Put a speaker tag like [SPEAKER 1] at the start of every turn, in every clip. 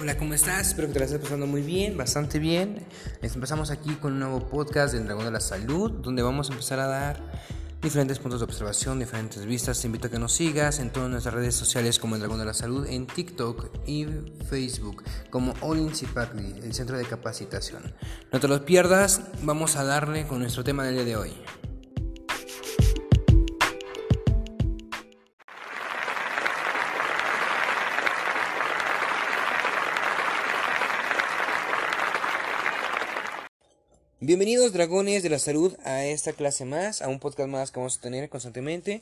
[SPEAKER 1] Hola, ¿cómo estás? Espero que te la estés pasando muy bien, bastante bien. Empezamos aquí con un nuevo podcast del Dragón de la Salud, donde vamos a empezar a dar diferentes puntos de observación, diferentes vistas. Te invito a que nos sigas en todas nuestras redes sociales como Dragón de la Salud, en TikTok y Facebook, como All In el centro de capacitación. No te los pierdas, vamos a darle con nuestro tema del día de hoy. Bienvenidos dragones de la salud a esta clase más, a un podcast más que vamos a tener constantemente.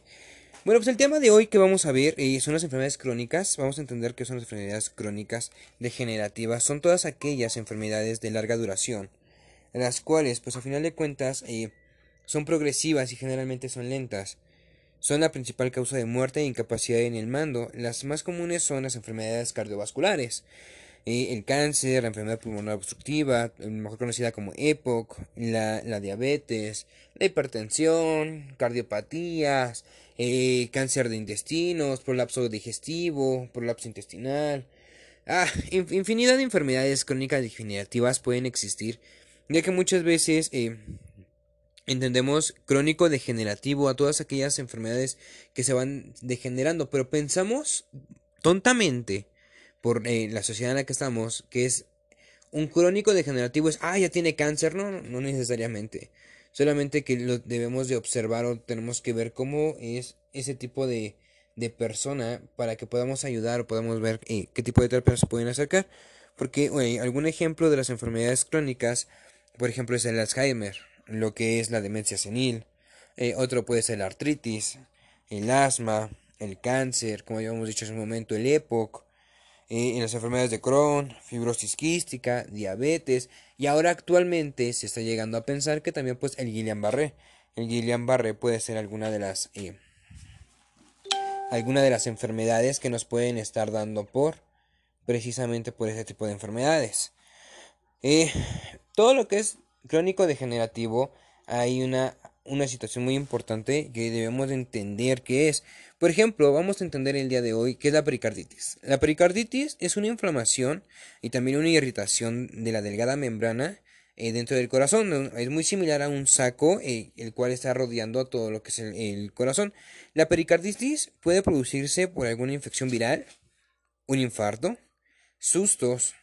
[SPEAKER 1] Bueno, pues el tema de hoy que vamos a ver eh, son las enfermedades crónicas. Vamos a entender qué son las enfermedades crónicas degenerativas. Son todas aquellas enfermedades de larga duración, las cuales, pues a final de cuentas, eh, son progresivas y generalmente son lentas. Son la principal causa de muerte e incapacidad en el mando. Las más comunes son las enfermedades cardiovasculares el cáncer, la enfermedad pulmonar obstructiva, mejor conocida como EPOC, la, diabetes, la hipertensión, cardiopatías, eh, cáncer de intestinos, prolapso digestivo, prolapso intestinal. Ah, infinidad de enfermedades crónicas degenerativas pueden existir, ya que muchas veces eh, entendemos crónico degenerativo a todas aquellas enfermedades que se van degenerando, pero pensamos tontamente por eh, la sociedad en la que estamos, que es un crónico degenerativo es, ah, ya tiene cáncer, no, no necesariamente. Solamente que lo debemos de observar o tenemos que ver cómo es ese tipo de, de persona para que podamos ayudar o podamos ver eh, qué tipo de terapias se pueden acercar. Porque algún ejemplo de las enfermedades crónicas, por ejemplo, es el Alzheimer, lo que es la demencia senil. Eh, otro puede ser la artritis, el asma, el cáncer, como ya hemos dicho hace un momento, el EPOC, en las enfermedades de Crohn, fibrosis quística, diabetes y ahora actualmente se está llegando a pensar que también pues el Guillain-Barré. El Guillain-Barré puede ser alguna de las eh, alguna de las enfermedades que nos pueden estar dando por precisamente por ese tipo de enfermedades. Eh, todo lo que es crónico degenerativo hay una una situación muy importante que debemos entender que es. Por ejemplo, vamos a entender el día de hoy qué es la pericarditis. La pericarditis es una inflamación y también una irritación de la delgada membrana eh, dentro del corazón. Es muy similar a un saco eh, el cual está rodeando a todo lo que es el, corazón. La pericarditis puede producirse por alguna infección viral, un infarto, sustos.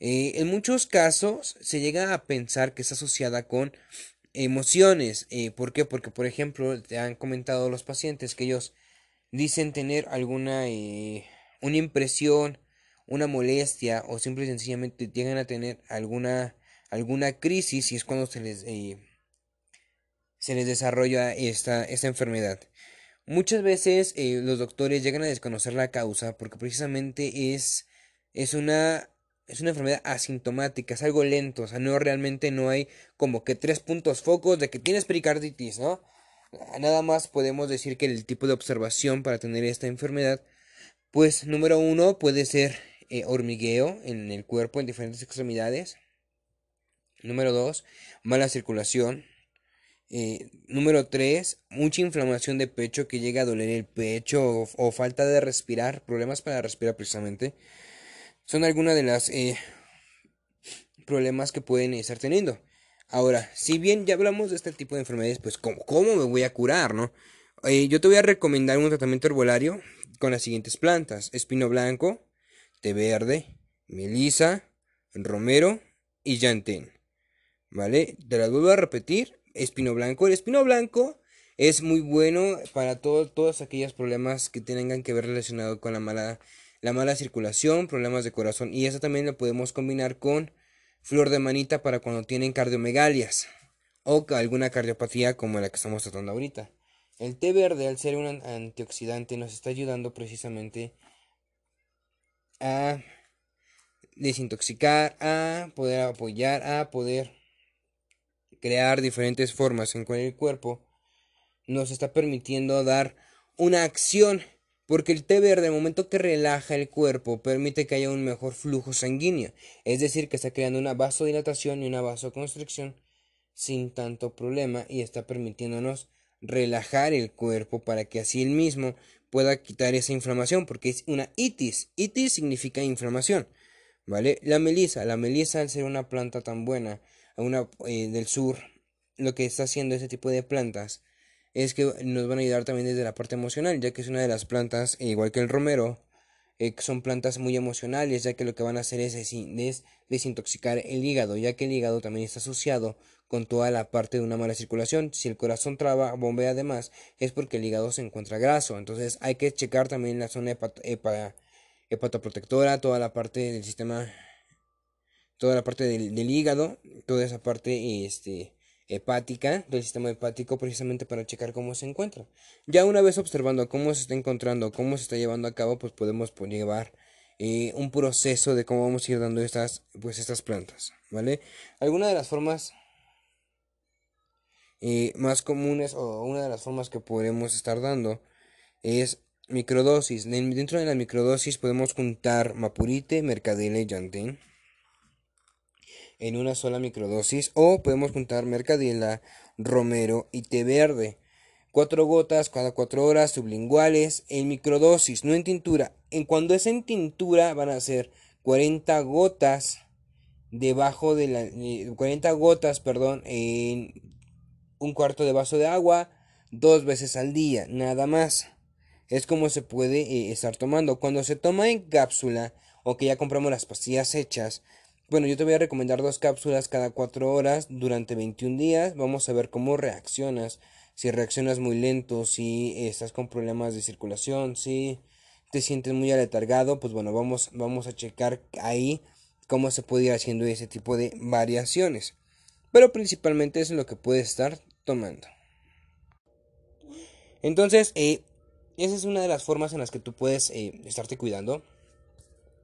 [SPEAKER 1] Eh, en muchos casos se llega a pensar que está asociada con emociones. ¿Por qué? Porque, por ejemplo, te han comentado los pacientes que ellos dicen tener alguna eh, una impresión, una molestia o simple y sencillamente llegan a tener alguna alguna crisis y es cuando se les eh, se les desarrolla esta, esta enfermedad. Muchas veces los doctores llegan a desconocer la causa porque precisamente es, es una es una enfermedad asintomática, es algo lento, o sea, no realmente no hay como que tres puntos focos de que tienes pericarditis, ¿no? Nada más podemos decir que el tipo de observación para tener esta enfermedad, pues número uno puede ser eh, hormigueo en el cuerpo en diferentes extremidades. Número dos, mala circulación. Eh, número tres, mucha inflamación de pecho que llega a doler el pecho o falta de respirar, problemas para respirar precisamente son algunas de las eh, problemas que pueden estar teniendo. Ahora, si bien ya hablamos de este tipo de enfermedades, pues ¿cómo, me voy a curar, no? Eh, yo te voy a recomendar un tratamiento herbolario con las siguientes plantas. Espino blanco, té verde, melisa, romero y llantén. ¿Vale? Te las vuelvo a repetir. Espino blanco. El espino blanco es muy bueno para todos aquellos problemas que tengan que ver relacionado con la mala la mala circulación, problemas de corazón y eso también lo podemos combinar con flor de manita para cuando tienen cardiomegalias o alguna cardiopatía como la que estamos tratando ahorita. El té verde, al ser un antioxidante, nos está ayudando precisamente a desintoxicar, a poder apoyar, a poder crear diferentes formas en cual el cuerpo nos está permitiendo dar una acción porque el té verde, el momento que relaja el cuerpo, permite que haya un mejor flujo sanguíneo. Es decir, que está creando una vasodilatación y una vasoconstricción sin tanto problema y está permitiéndonos relajar el cuerpo para que así el mismo pueda quitar esa inflamación, porque es una itis. Itis significa inflamación. ¿Vale? La melisa, la melisa al ser una planta tan buena, una eh, del sur, lo que está haciendo ese tipo de plantas es que nos van a ayudar también desde la parte emocional, ya que es una de las plantas, igual que el romero, eh, son plantas muy emocionales, ya que lo que van a hacer es, es, desintoxicar el hígado, ya que el hígado también está asociado con toda la parte de una mala circulación. Si el corazón traba, bombea además, es porque el hígado se encuentra graso. Entonces hay que checar también la zona hepatoprotectora, toda la parte del sistema, toda la parte del, del hígado, toda esa parte, este, hepática del sistema hepático precisamente para checar cómo se encuentra. Ya una vez observando cómo se está encontrando, cómo se está llevando a cabo, pues podemos llevar eh, un proceso de cómo vamos a ir dando estas, pues, estas plantas, ¿vale? Alguna de las formas eh, más comunes o una de las formas que podemos estar dando es microdosis. Dentro de la microdosis podemos juntar mapurite, mercadele y llantén en una sola microdosis o podemos juntar mercadilla, romero y té verde. Cuatro gotas cada cuatro horas sublinguales en microdosis, no en tintura. En cuando es en tintura van a ser 40 gotas debajo de la 40 gotas, perdón, en un cuarto de vaso de agua dos veces al día, nada más. Es como se puede eh, estar tomando. Cuando se toma en cápsula o que ya compramos las pastillas hechas, bueno, yo te voy a recomendar dos cápsulas cada cuatro horas durante 21 días. Vamos a ver cómo reaccionas. Si reaccionas muy lento, si estás con problemas de circulación, si te sientes muy aletargado, pues bueno, vamos, vamos a checar ahí cómo se puede ir haciendo ese tipo de variaciones. Pero principalmente es lo que puedes estar tomando. Entonces, eh, esa es una de las formas en las que tú puedes eh, estarte cuidando.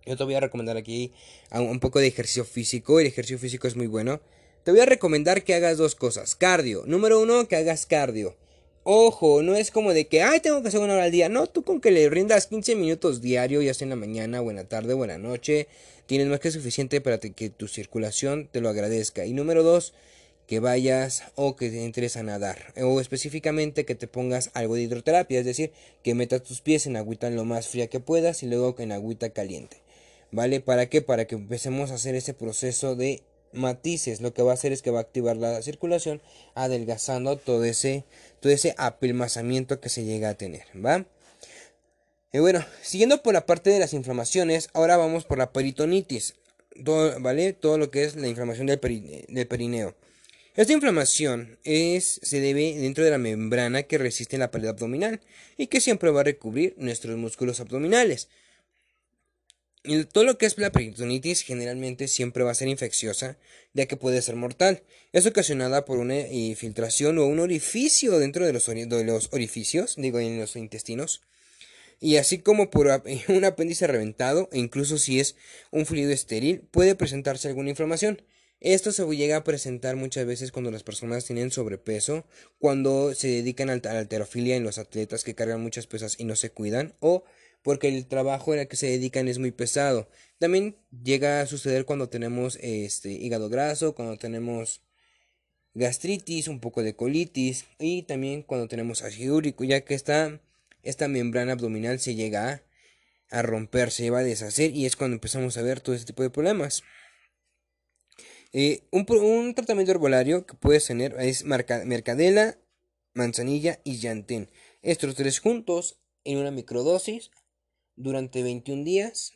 [SPEAKER 1] Yo te voy a recomendar aquí un poco de ejercicio físico. El ejercicio físico es muy bueno. Te voy a recomendar que hagas dos cosas. Cardio. Número uno, que hagas cardio. Ojo, no es como de que, ay, tengo que hacer una hora al día. No, tú con que le rindas 15 minutos diario, ya sea en la mañana, en la tarde, en la noche, tienes más que suficiente para que tu circulación te lo agradezca. Y número dos, que vayas o que entres a nadar. O específicamente que te pongas algo de hidroterapia, es decir, que metas tus pies en agüita lo más fría que puedas y luego en agüita caliente. ¿Vale? ¿Para qué? Para que empecemos a hacer ese proceso de matices. Lo que va a hacer es que va a activar la circulación, adelgazando todo ese, todo ese apelmazamiento que se llega a tener. ¿Va? Y bueno, siguiendo por la parte de las inflamaciones, ahora vamos por la peritonitis. Todo, ¿Vale? Todo lo que es la inflamación del, del perineo. Esta inflamación es, se debe dentro de la membrana que resiste la pared abdominal y que siempre va a recubrir nuestros músculos abdominales. Todo lo que es la peritonitis generalmente siempre va a ser infecciosa, ya que puede ser mortal. Es ocasionada por una infiltración o un orificio dentro de los, de los orificios, digo, en los intestinos. Y así como por un apéndice reventado, e incluso si es un fluido estéril, puede presentarse alguna inflamación. Esto se llega a presentar muchas veces cuando las personas tienen sobrepeso, cuando se dedican a la alterofilia en los atletas que cargan muchas pesas y no se cuidan, o porque el trabajo el que se dedican es muy pesado. También llega a suceder cuando tenemos este hígado graso, cuando tenemos gastritis, un poco de colitis y también cuando tenemos ácido úrico, ya que esta, esta membrana abdominal se llega a, romper, se va a deshacer y es cuando empezamos a ver todo este tipo de problemas. Eh, un, tratamiento herbolario que puedes tener es mercadela, manzanilla y llantén. Estos tres juntos en una microdosis durante 21 días.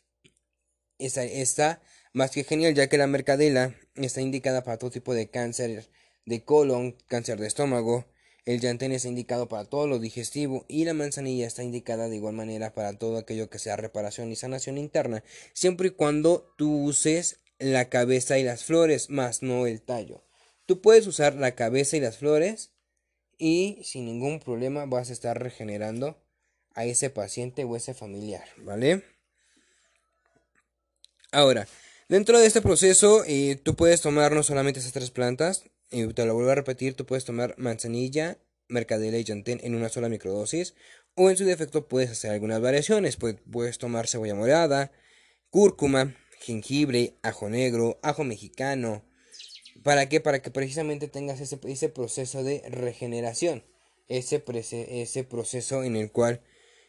[SPEAKER 1] Está, más que genial ya que la mercadela está indicada para todo tipo de cáncer de colon, cáncer de estómago. El llantén está indicado para todo lo digestivo y la manzanilla está indicada de igual manera para todo aquello que sea reparación y sanación interna, siempre y cuando tú uses la cabeza y las flores, más no el tallo. Tú puedes usar la cabeza y las flores y sin ningún problema vas a estar regenerando a ese paciente o ese familiar, ¿vale? Ahora, dentro de este proceso, eh, tú puedes tomar no solamente esas tres plantas, y te lo vuelvo a repetir, tú puedes tomar manzanilla, mercadela y llantén en una sola microdosis, o en su defecto puedes hacer algunas variaciones, pues puedes tomar cebolla morada, cúrcuma, jengibre, ajo negro, ajo mexicano. ¿Para qué? Para que precisamente tengas ese, ese proceso de regeneración, ese, ese proceso en el cual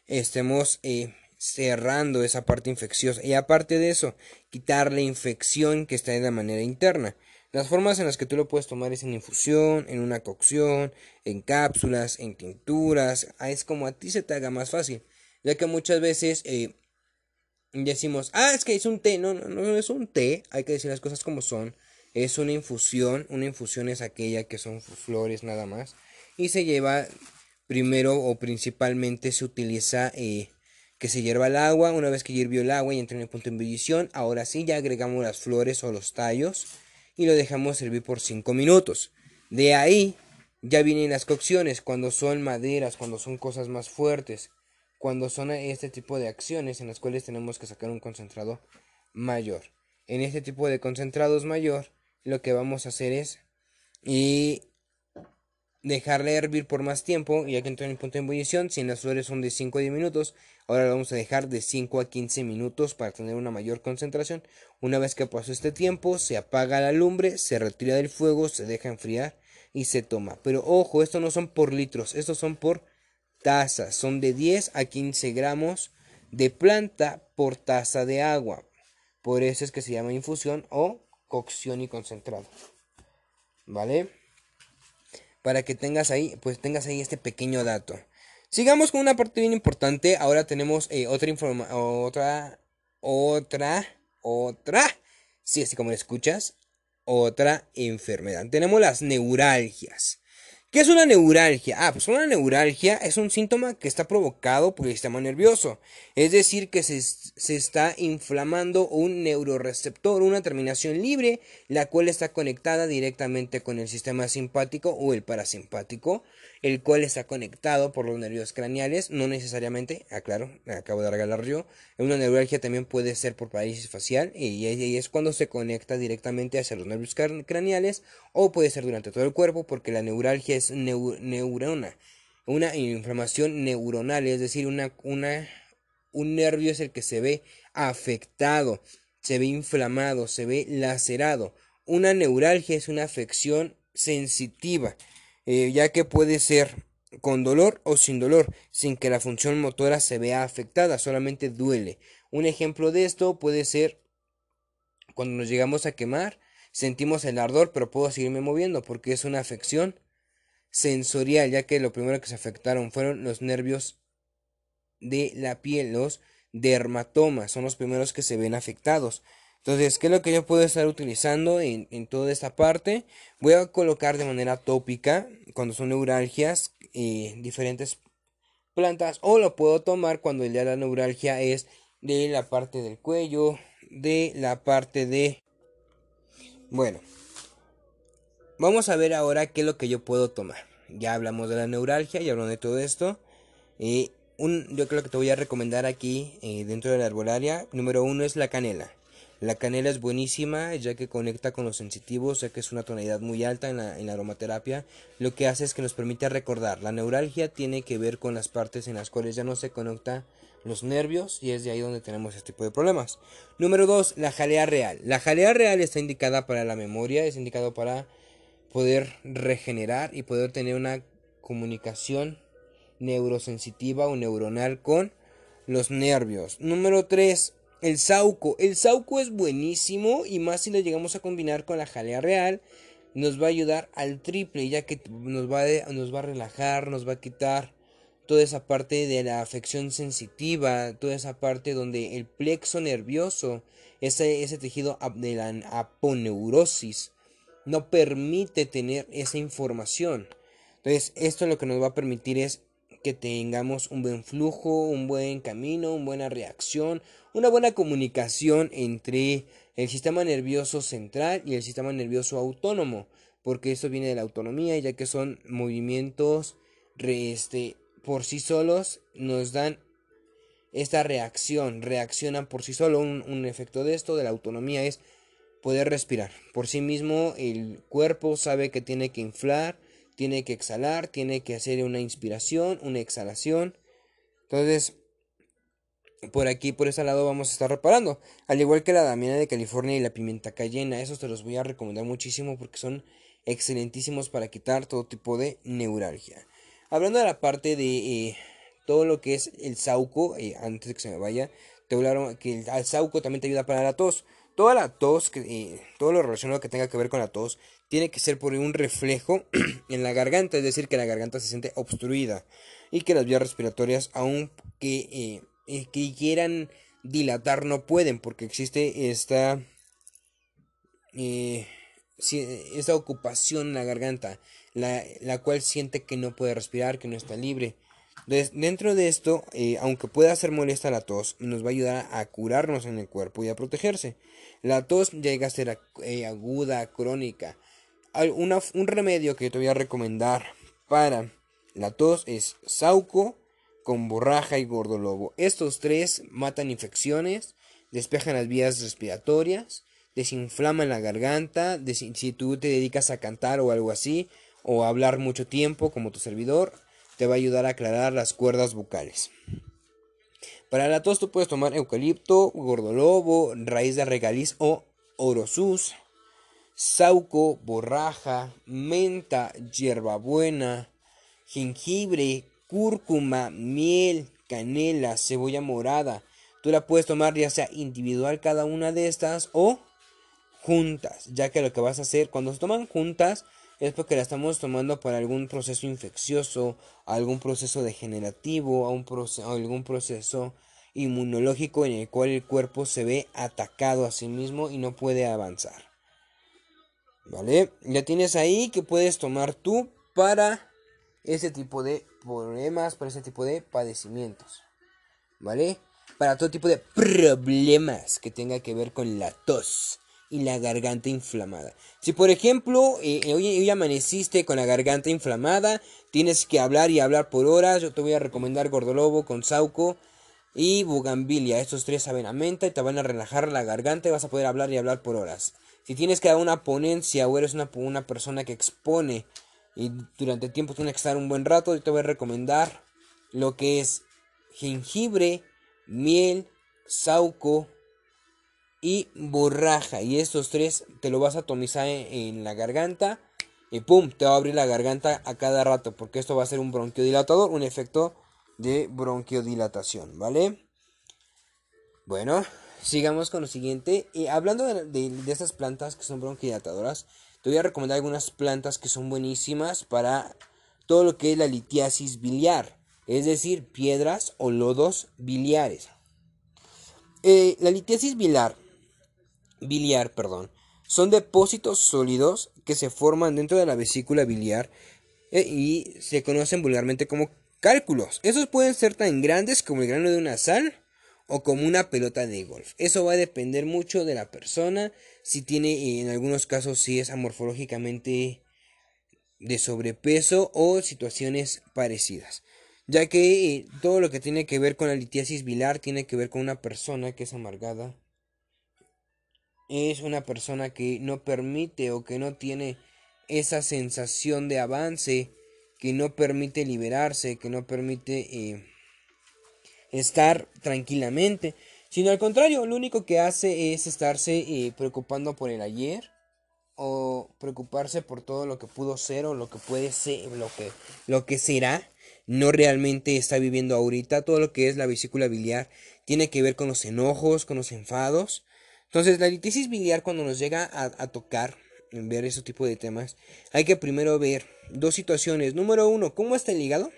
[SPEAKER 1] estemos eh, cerrando esa parte infecciosa. Y aparte de eso, quitar la infección que está de la manera interna. Las formas en las que tú lo puedes tomar es en infusión, en una cocción, en cápsulas, en tinturas, ah, es como a ti se te haga más fácil, ya que muchas veces eh, decimos, ah, es que es un té, no, no, no es un té, hay que decir las cosas como son, es una infusión, una infusión es aquella que son flores nada más, y se lleva primero o principalmente se utiliza eh, que se hierva el agua, una vez que hirvió el agua y entra en el punto de ebullición, ahora sí ya agregamos las flores o los tallos, y lo dejamos servir por 5 minutos. De ahí ya vienen las cocciones, cuando son maderas, cuando son cosas más fuertes, cuando son este tipo de acciones en las cuales tenemos que sacar un concentrado mayor. En este tipo de concentrados mayor, lo que vamos a hacer es y dejarle hervir por más tiempo, ya que entra en el punto de ebullición, si en las flores son de 5 a 10 minutos, ahora lo vamos a dejar de 5 a 15 minutos para tener una mayor concentración. Una vez que pasó este tiempo, se apaga la lumbre, se retira del fuego, se deja enfriar y se toma. Pero ojo, estos no son por litros, estos son por tazas, son de 10 a 15 gramos de planta por taza de agua. Por eso es que se llama infusión o cocción y concentrado. ¿Vale? Para que tengas ahí, pues tengas ahí este pequeño dato. Sigamos con una parte bien importante. Ahora tenemos eh, otra informa otra, otra, otra, sí, así como lo escuchas, otra enfermedad. Tenemos las neuralgias. ¿Qué es una neuralgia? Ah, pues una neuralgia es un síntoma que está provocado por el sistema nervioso. Es decir, que se, se, está inflamando un neuroreceptor, una terminación libre, la cual está conectada directamente con el sistema simpático o el parasimpático el cual está conectado por los nervios craneales, no necesariamente, aclaro, me acabo de regalar yo, una neuralgia también puede ser por parálisis facial y, es cuando se conecta directamente hacia los nervios craneales o puede ser durante todo el cuerpo porque la neuralgia es neurona, una inflamación neuronal, es decir, una, una, un nervio es el que se ve afectado, se ve inflamado, se ve lacerado. Una neuralgia es una afección sensitiva eh, ya que puede ser con dolor o sin dolor, sin que la función motora se vea afectada, solamente duele. Un ejemplo de esto puede ser cuando nos llegamos a quemar, sentimos el ardor, pero puedo seguirme moviendo porque es una afección sensorial, ya que lo primero que se afectaron fueron los nervios de la piel, los dermatomas, son los primeros que se ven afectados. Entonces, ¿qué es lo que yo puedo estar utilizando en, toda esta parte? Voy a colocar de manera tópica, cuando son neuralgias, eh, diferentes plantas, o lo puedo tomar cuando ya la neuralgia es de la parte del cuello, de la parte de... Bueno, vamos a ver ahora qué es lo que yo puedo tomar. Ya hablamos de la neuralgia, ya hablamos de todo esto. Eh, un, yo creo que te voy a recomendar aquí eh, dentro de la arbolaria. Número uno es la canela. La canela es buenísima ya que conecta con los sensitivos, ya que es una tonalidad muy alta en la, aromaterapia. Lo que hace es que nos permite recordar. La neuralgia tiene que ver con las partes en las cuales ya no se conecta los nervios y es de ahí donde tenemos este tipo de problemas. Número 2, la jalea real. La jalea real está indicada para la memoria, es indicado para poder regenerar y poder tener una comunicación neurosensitiva o neuronal con los nervios. Número 3, el sauco. El sauco es buenísimo y más si lo llegamos a combinar con la jalea real. Nos va a ayudar al triple ya que nos va, a, nos va a relajar, nos va a quitar toda esa parte de la afección sensitiva, toda esa parte donde el plexo nervioso, ese, ese tejido de la aponeurosis, no permite tener esa información. Entonces, esto lo que nos va a permitir es que tengamos un buen flujo, un buen camino, una buena reacción, una buena comunicación entre el sistema nervioso central y el sistema nervioso autónomo, porque esto viene de la autonomía, ya que son movimientos este, por sí solos, nos dan esta reacción, reaccionan por sí solos. Un, un efecto de esto, de la autonomía, es poder respirar. Por sí mismo el cuerpo sabe que tiene que inflar, tiene que exhalar, tiene que hacer una inspiración, una exhalación. Entonces, por aquí, por ese lado, vamos a estar reparando. Al igual que la damiana de California y la pimienta cayena, esos te los voy a recomendar muchísimo porque son excelentísimos para quitar todo tipo de neuralgia. Hablando de la parte de eh, todo lo que es el sauco, eh, antes de que se me vaya, te hablaron que el, sauco también te ayuda para la tos. Toda la tos, eh, todo lo relacionado que tenga que ver con la tos, tiene que ser por un reflejo en la garganta, es decir, que la garganta se siente obstruida y que las vías respiratorias, aunque eh, que quieran dilatar, no pueden, porque existe esta, esta ocupación en la garganta, la, la cual siente que no puede respirar, que no está libre dentro de esto, eh, aunque pueda ser molesta la tos, nos va a ayudar a curarnos en el cuerpo y a protegerse. La tos llega a ser eh, aguda, crónica. un remedio que te voy a recomendar para la tos es sauco con borraja y gordolobo. Estos tres matan infecciones, despejan las vías respiratorias, desinflaman la garganta, si tú te dedicas a cantar o algo así, o hablar mucho tiempo como tu servidor, te va a ayudar a aclarar las cuerdas vocales. Para la tos tú puedes tomar eucalipto, gordolobo, raíz de regaliz o orosus, sauco, borraja, menta, hierbabuena, jengibre, cúrcuma, miel, canela, cebolla morada. Tú la puedes tomar ya sea individual cada una de estas o juntas, ya que lo que vas a hacer cuando se toman juntas es porque la estamos tomando para algún proceso infeccioso, algún proceso degenerativo, algún proceso inmunológico en el cual el cuerpo se ve atacado a sí mismo y no puede avanzar. ¿Vale? Ya tienes ahí que puedes tomar tú para ese tipo de problemas, para ese tipo de padecimientos. ¿Vale? Para todo tipo de problemas que tenga que ver con la tos y la garganta inflamada. Si por ejemplo eh, eh, hoy, amaneciste con la garganta inflamada, tienes que hablar y hablar por horas, yo te voy a recomendar Gordolobo con Sauco y Bugambilia. Estos tres saben a menta y te van a relajar la garganta y vas a poder hablar y hablar por horas. Si tienes que dar una ponencia o eres una, una persona que expone y durante tiempo tienes que estar un buen rato, yo te voy a recomendar lo que es jengibre, miel, sauco, y borraja. Y estos tres te lo vas a atomizar en, la garganta. Y pum, te va a abrir la garganta a cada rato. Porque esto va a ser un bronquiodilatador, un efecto de bronquiodilatación, ¿vale? Bueno, sigamos con lo siguiente. Y hablando de, de, estas plantas que son bronquiodilatadoras, te voy a recomendar algunas plantas que son buenísimas para todo lo que es la litiasis biliar. Es decir, piedras o lodos biliares. Eh, la litiasis biliar biliar, perdón, son depósitos sólidos que se forman dentro de la vesícula biliar eh, y se conocen vulgarmente como cálculos. Esos pueden ser tan grandes como el grano de una sal o como una pelota de golf. Eso va a depender mucho de la persona, si tiene en algunos casos si es amorfológicamente de sobrepeso o situaciones parecidas. Ya que eh, todo lo que tiene que ver con la litiasis biliar tiene que ver con una persona que es amargada, es una persona que no permite o que no tiene esa sensación de avance, que no permite liberarse, que no permite eh, estar tranquilamente, sino al contrario, lo único que hace es estarse eh, preocupando por el ayer o preocuparse por todo lo que pudo ser o lo que puede ser, lo que, lo que será, no realmente está viviendo ahorita, todo lo que es la vesícula biliar. Tiene que ver con los enojos, con los enfados, entonces, la litisis biliar cuando nos llega a, tocar, ver ese tipo de temas, hay que primero ver dos situaciones. Número uno, ¿cómo está el hígado?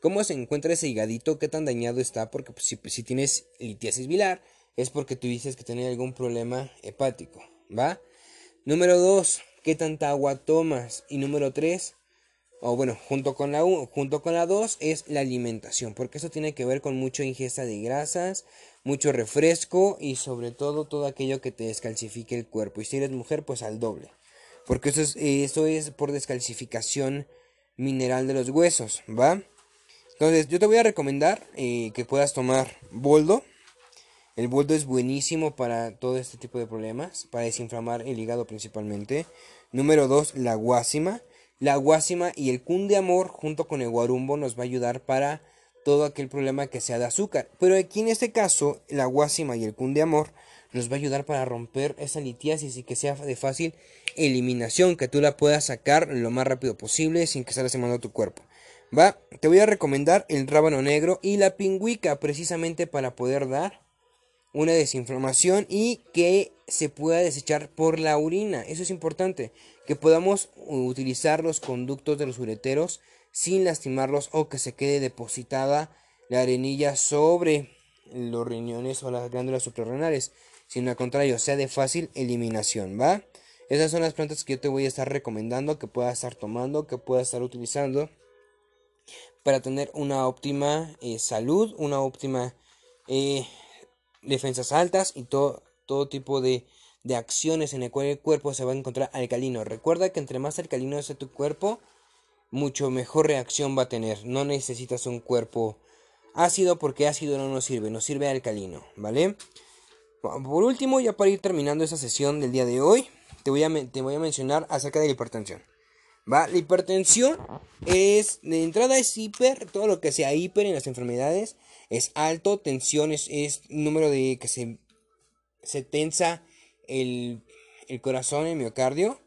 [SPEAKER 1] ¿Cómo se encuentra ese higadito? ¿Qué tan dañado está? Porque pues, si, tienes litiasis biliar, es porque tú dices que tiene algún problema hepático, ¿va? Número dos, ¿qué tanta agua tomas? Y número tres, o bueno, junto con la junto con la 2 es la alimentación, porque eso tiene que ver con mucha ingesta de grasas, mucho refresco y sobre todo todo aquello que te descalcifique el cuerpo. Y si eres mujer, pues al doble. Porque eso es, eso es por descalcificación mineral de los huesos, ¿va? Entonces, yo te voy a recomendar eh, que puedas tomar boldo. El boldo es buenísimo para todo este tipo de problemas, para desinflamar el hígado principalmente. Número 2, la guásima. La guásima y el cun de amor junto con el guarumbo nos va a ayudar para todo aquel problema que sea de azúcar. Pero aquí en este caso, la guásima y el cun de amor nos va a ayudar para romper esa litiasis y que sea de fácil eliminación, que tú la puedas sacar lo más rápido posible sin que esté lastimando tu cuerpo. Va, te voy a recomendar el rábano negro y la pingüica precisamente para poder dar una desinflamación y que se pueda desechar por la orina. Eso es importante, que podamos utilizar los conductos de los ureteros sin lastimarlos o que se quede depositada la arenilla sobre los riñones o las glándulas suprarrenales, sino al contrario, sea de fácil eliminación, ¿va? Esas son las plantas que yo te voy a estar recomendando, que puedas estar tomando, que puedas estar utilizando para tener una óptima eh, salud, una óptima eh, defensas altas y todo, todo tipo de, de acciones en el cual el cuerpo se va a encontrar alcalino. Recuerda que entre más alcalino sea tu cuerpo, mucho mejor reacción va a tener. No necesitas un cuerpo ácido porque ácido no nos sirve, nos sirve alcalino, ¿vale? Por último, ya para ir terminando esa sesión del día de hoy, te voy a, te voy a mencionar acerca de la hipertensión. ¿Va? La hipertensión es, de entrada es hiper, todo lo que sea hiper en las enfermedades es alto, tensión es, es número de que se, se tensa el, el corazón, el miocardio.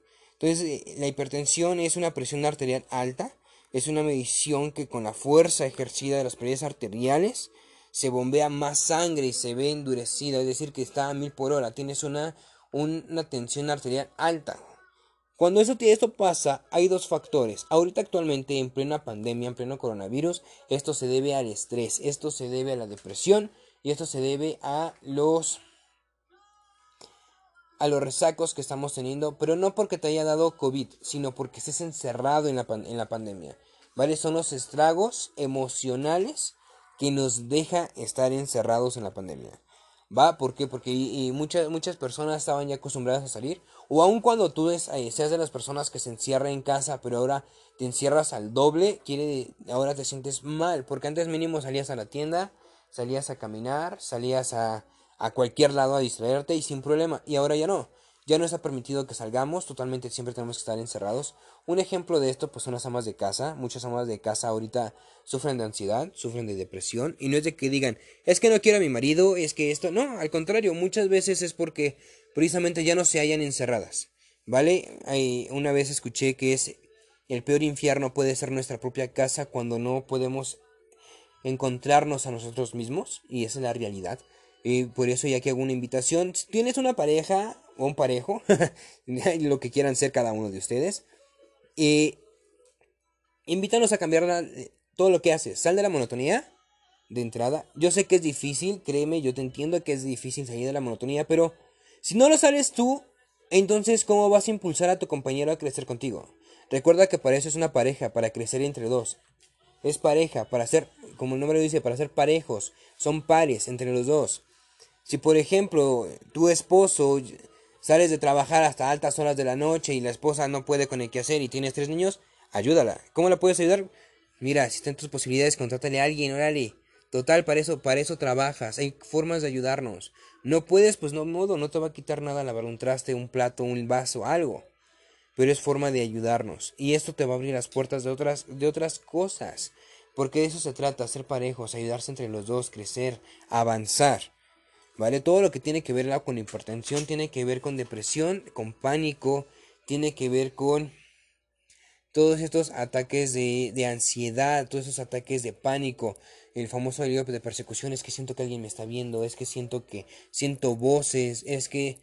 [SPEAKER 1] Entonces, eh, la hipertensión es una presión arterial alta, es una medición que con la fuerza ejercida de las paredes arteriales se bombea más sangre y se ve endurecida, es decir, que está a mil por hora, tienes una, una tensión arterial alta. Cuando eso, esto pasa, hay dos factores. Ahorita actualmente, en plena pandemia, en pleno coronavirus, esto se debe al estrés, esto se debe a la depresión y esto se debe a los a los resacos que estamos teniendo, pero no porque te haya dado COVID, sino porque estés encerrado en la, en la pandemia. ¿Vale? Son los estragos emocionales que nos deja estar encerrados en la pandemia. ¿Va? ¿Por qué? Porque muchas, muchas personas estaban ya acostumbradas a salir. O aun cuando tú eh, seas de las personas que se encierran en casa, pero ahora te encierras al doble, quiere, ahora te sientes mal. Porque antes mínimo salías a la tienda, salías a caminar, salías a, a cualquier lado a distraerte y sin problema. Y ahora ya no. Ya no está permitido que salgamos, totalmente siempre tenemos que estar encerrados. Un ejemplo de esto pues son las amas de casa. Muchas amas de casa ahorita sufren de ansiedad, sufren de depresión y no es de que digan, es que no quiero a mi marido, es que esto, no, al contrario, muchas veces es porque precisamente ya no se hallan encerradas. ¿Vale? Hay, una vez escuché que es el peor infierno puede ser nuestra propia casa cuando no podemos encontrarnos a nosotros mismos y esa es la realidad. Y por eso ya que hago una invitación, si tienes una pareja, o un parejo, lo que quieran ser cada uno de ustedes. Y invítanos a cambiar eh, todo lo que haces. Sal de la monotonía de entrada. Yo sé que es difícil, créeme, yo te entiendo que es difícil salir de la monotonía, pero si no lo sales tú, entonces ¿cómo vas a impulsar a tu compañero a crecer contigo? Recuerda que para eso es una pareja, para crecer entre dos. Es pareja, para ser, como el nombre dice, para ser parejos. Son pares entre los dos. Si por ejemplo tu esposo sales de trabajar hasta altas horas de la noche y la esposa no puede con el que hacer y tienes tres niños, ayúdala. ¿Cómo la puedes ayudar? Mira, si están tus posibilidades, contrátale a alguien, órale. Total, para eso, para eso trabajas. Hay formas de ayudarnos. No puedes, pues no modo, no te va a quitar nada lavar un traste, un plato, un vaso, algo. Pero es forma de ayudarnos. Y esto te va a abrir las puertas de otras, de otras cosas. Porque de eso se trata, ser parejos, ayudarse entre los dos, crecer, avanzar. ¿Vale? Todo lo que tiene que ver con hipertensión tiene que ver con depresión, con pánico, tiene que ver con todos estos ataques de, de ansiedad, todos esos ataques de pánico, el famoso delirio de persecución, es que siento que alguien me está viendo, es que siento que siento voces, es que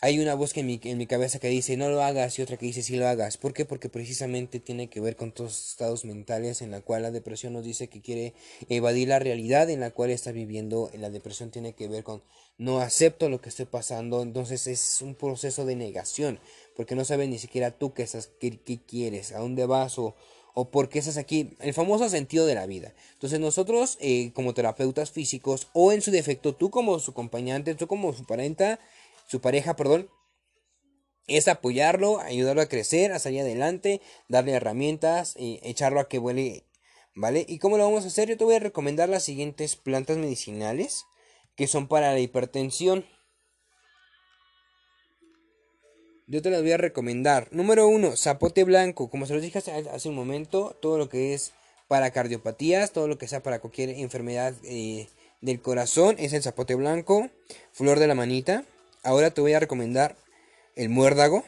[SPEAKER 1] hay una voz que en mi, en mi cabeza que dice no lo hagas y otra que dice sí lo hagas. ¿Por qué? Porque precisamente tiene que ver con todos estados mentales en la cual la depresión nos dice que quiere evadir la realidad en la cual está viviendo. La depresión tiene que ver con no acepto lo que estoy pasando. Entonces es un proceso de negación porque no sabes ni siquiera tú qué, estás, qué, quieres, a dónde vas o, o por qué estás aquí. El famoso sentido de la vida. Entonces nosotros eh, como terapeutas físicos o en su defecto tú como su acompañante, tú como su parenta, su pareja, perdón, es apoyarlo, ayudarlo a crecer, a salir adelante, darle herramientas, y echarlo a que vuele, ¿vale? ¿Y cómo lo vamos a hacer? Yo te voy a recomendar las siguientes plantas medicinales que son para la hipertensión. Yo te las voy a recomendar. Número uno, zapote blanco. Como se los dije hace, un momento, todo lo que es para cardiopatías, todo lo que sea para cualquier enfermedad eh, del corazón es el zapote blanco. Flor de la manita. Ahora te voy a recomendar el muérdago,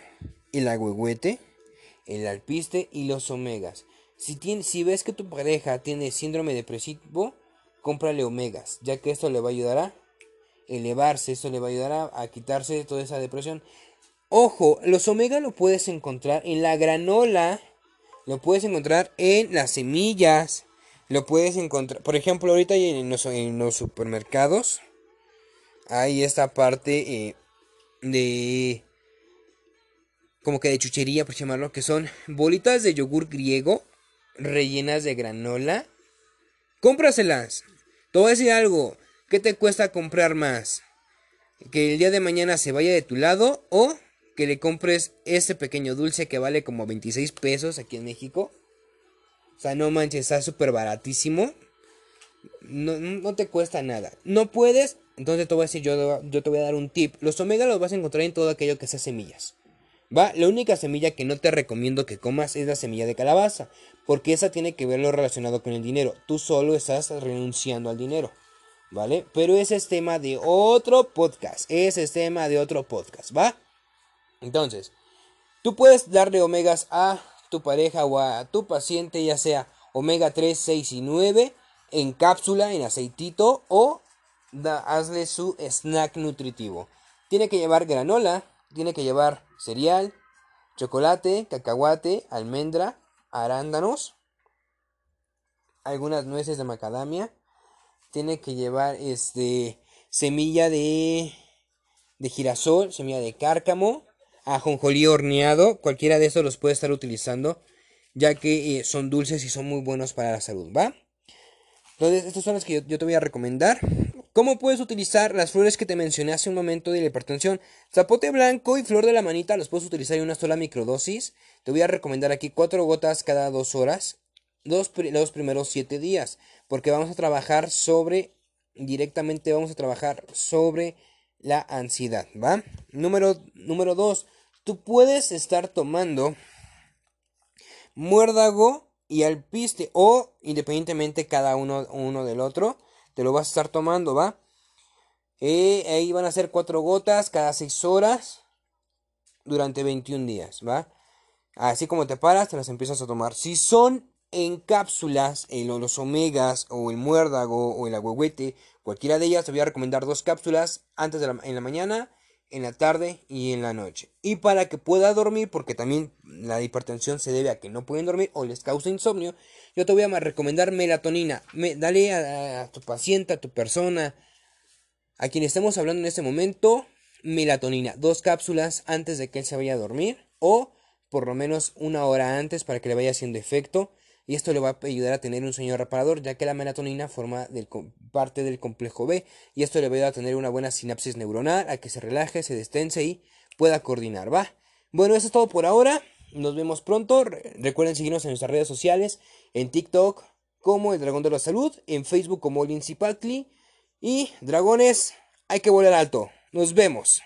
[SPEAKER 1] el agüehuete, el alpiste y los omegas. Si, si ves que tu pareja tiene síndrome depresivo, cómprale omegas, ya que esto le va a ayudar a elevarse, esto le va a ayudar a, quitarse toda esa depresión. Ojo, los omegas lo puedes encontrar en la granola, lo puedes encontrar en las semillas, lo puedes encontrar, por ejemplo, ahorita en los, en los supermercados hay esta parte eh, de como que de chuchería, por llamarlo, que son bolitas de yogur griego rellenas de granola. Cómpraselas. Te voy a decir algo. ¿Qué te cuesta comprar más? Que el día de mañana se vaya de tu lado o que le compres este pequeño dulce que vale como 26 pesos aquí en México. O sea, no manches, está súper baratísimo. No, no, te cuesta nada. No puedes, entonces te voy a decir, yo, yo te voy a dar un tip. Los omega los vas a encontrar en todo aquello que sea semillas. ¿Va? La única semilla que no te recomiendo que comas es la semilla de calabaza, porque esa tiene que ver lo relacionado con el dinero. Tú solo estás renunciando al dinero, ¿vale? Pero ese es tema de otro podcast, ese es tema de otro podcast, ¿va? Entonces, tú puedes darle omegas a tu pareja o a tu paciente, ya sea omega 3, 6 y 9, en cápsula, en aceitito, o hazle su snack nutritivo. Tiene que llevar granola, tiene que llevar cereal, chocolate, cacahuate, almendra, arándanos, algunas nueces de macadamia, tiene que llevar este semilla de de girasol, semilla de cárcamo, ajonjolí horneado, cualquiera de estos los puede estar utilizando, ya que eh, son dulces y son muy buenos para la salud, ¿va? Entonces, estos son los que yo, te voy a recomendar. ¿Cómo puedes utilizar las flores que te mencioné hace un momento de la hipertensión? Zapote blanco y flor de la manita los puedes utilizar en una sola microdosis. Te voy a recomendar aquí cuatro gotas cada dos horas, los primeros siete días, porque vamos a trabajar sobre, directamente vamos a trabajar sobre la ansiedad, ¿va? Número, número dos, tú puedes estar tomando muérdago y alpiste o independientemente cada uno, uno del otro, te lo vas a estar tomando, ¿va? Eh, ahí van a ser cuatro gotas cada seis horas durante 21 días, ¿va? Así como te paras, te las empiezas a tomar. Si son en cápsulas, los omegas o el muérdago o el agüehuete, cualquiera de ellas, te voy a recomendar dos cápsulas antes de en la mañana en la tarde y en la noche. Y para que pueda dormir, porque también la hipertensión se debe a que no pueden dormir o les causa insomnio, yo te voy a recomendar melatonina. Me, dale a, tu paciente, a tu persona, a quien estemos hablando en este momento, melatonina. Dos cápsulas antes de que él se vaya a dormir o por lo menos una hora antes para que le vaya haciendo efecto y esto le va a ayudar a tener un sueño reparador ya que la melatonina forma parte del complejo B y esto le va a ayudar a tener una buena sinapsis neuronal, a que se relaje, se destense y pueda coordinar, ¿va? Bueno, eso es todo por ahora, nos vemos pronto, recuerden seguirnos en nuestras redes sociales, en TikTok como el Dragón de la Salud, en Facebook como Lindsay Patkley y Dragones, hay que volar alto, nos vemos.